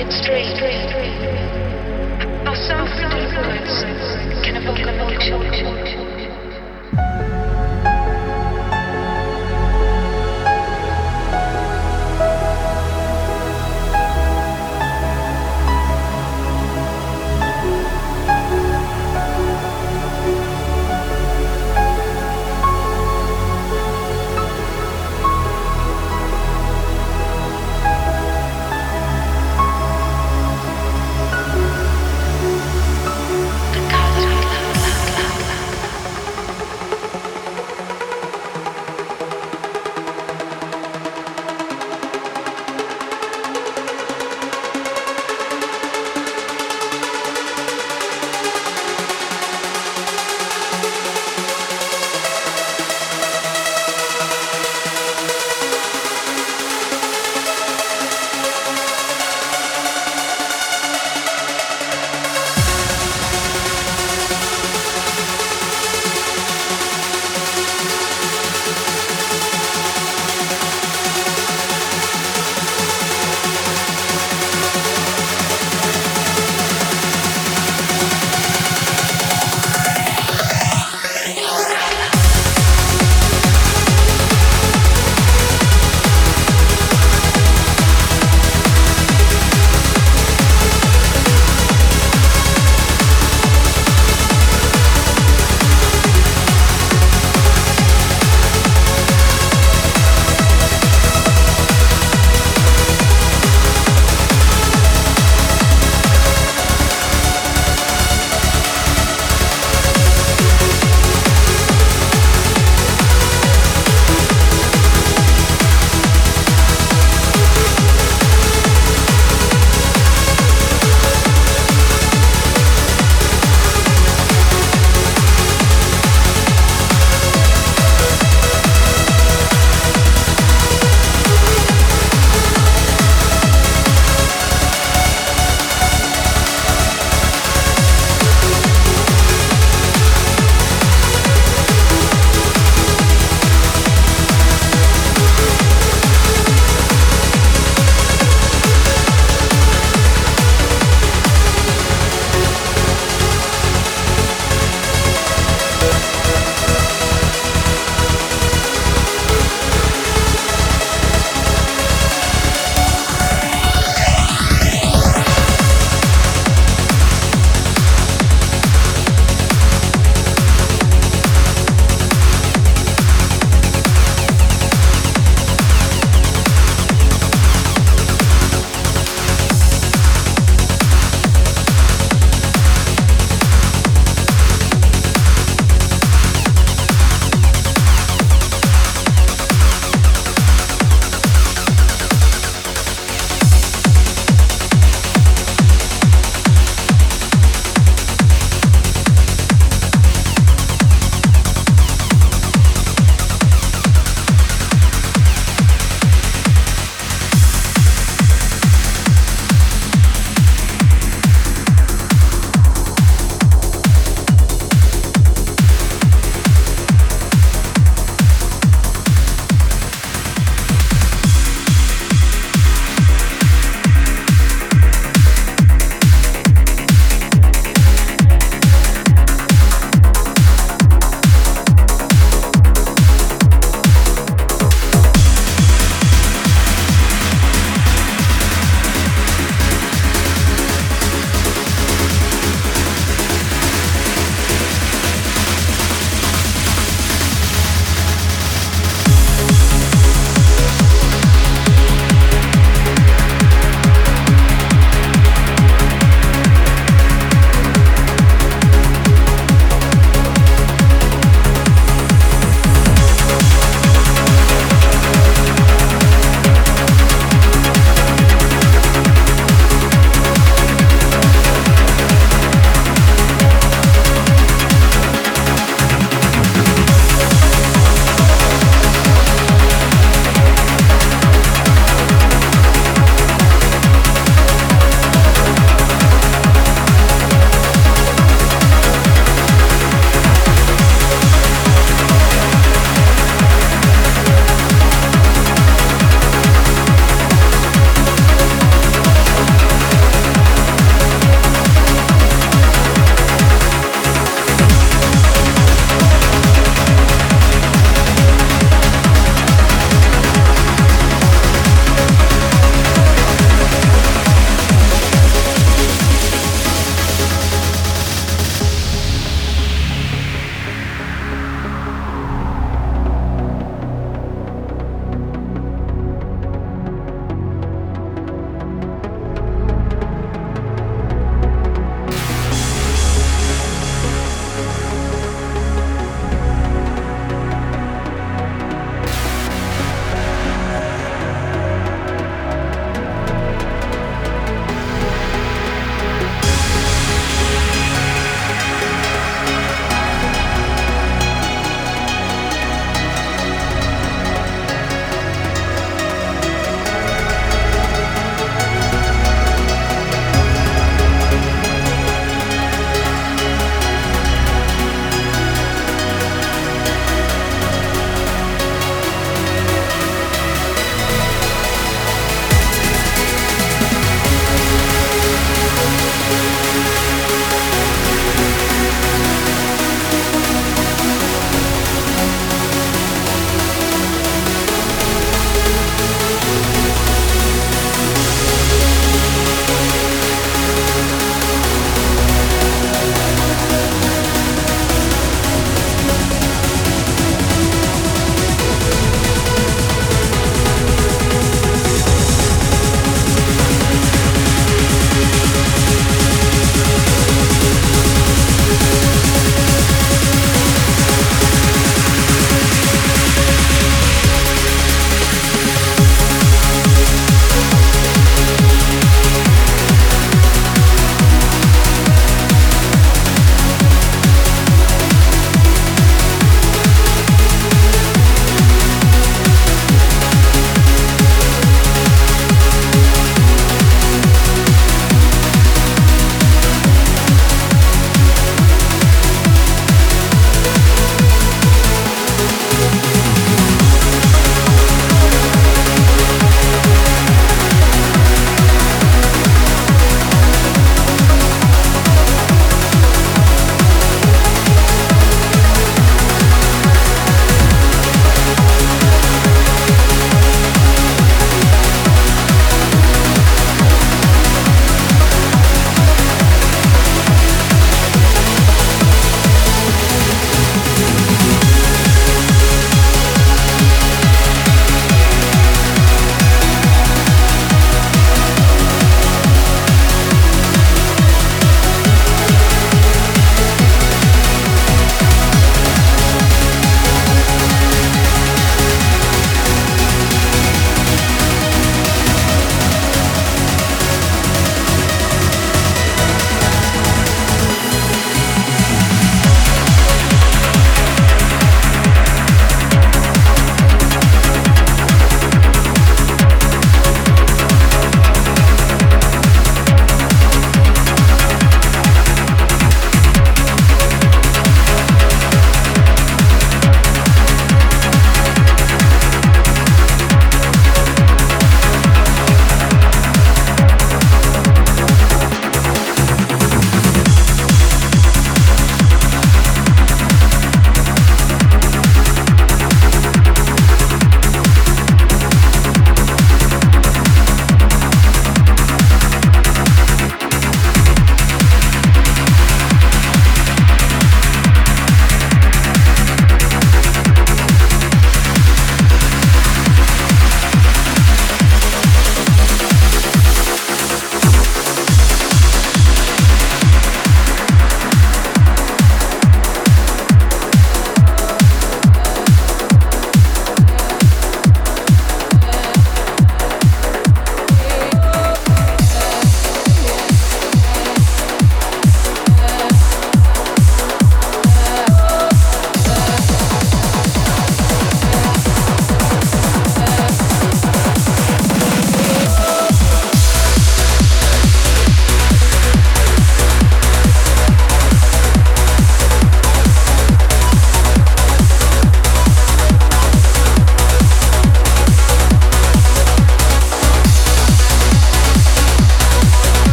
How self-written words can evoke emotion.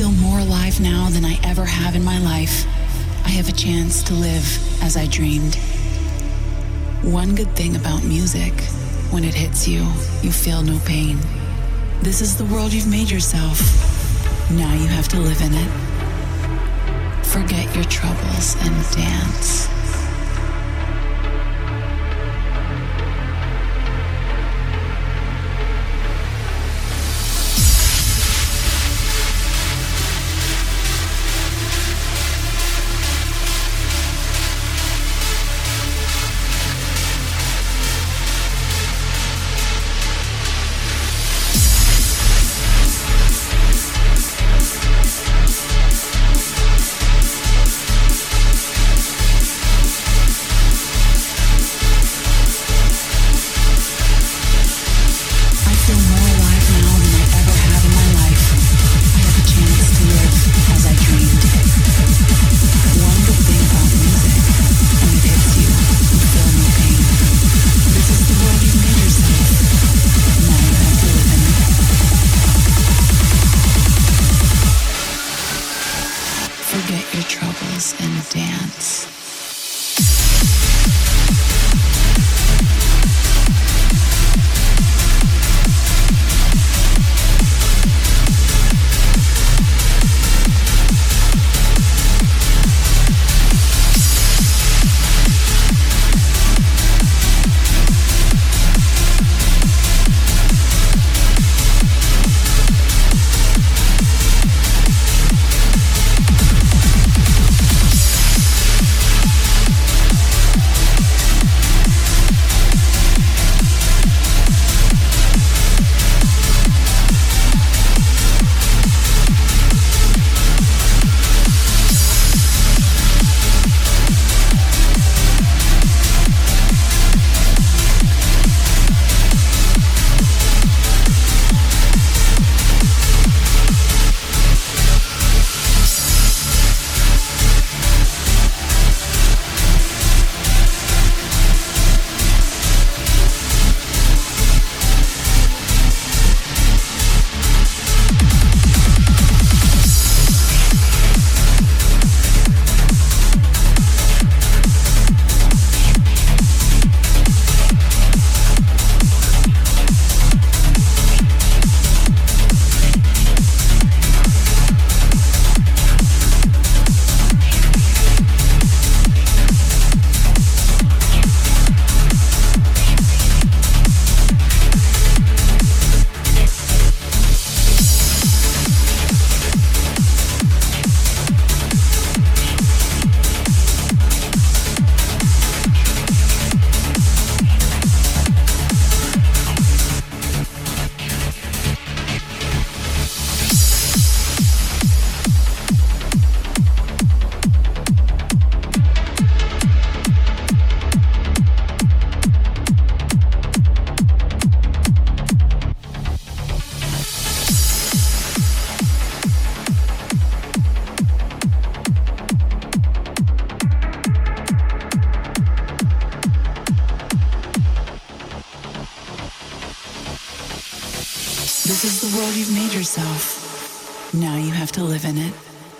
Life now than I ever have in my life. I have a chance to live as I dreamed. One good thing about music when it hits you, you feel no pain. This is the world you've made yourself. Now you have to live in it. Forget your troubles and dance.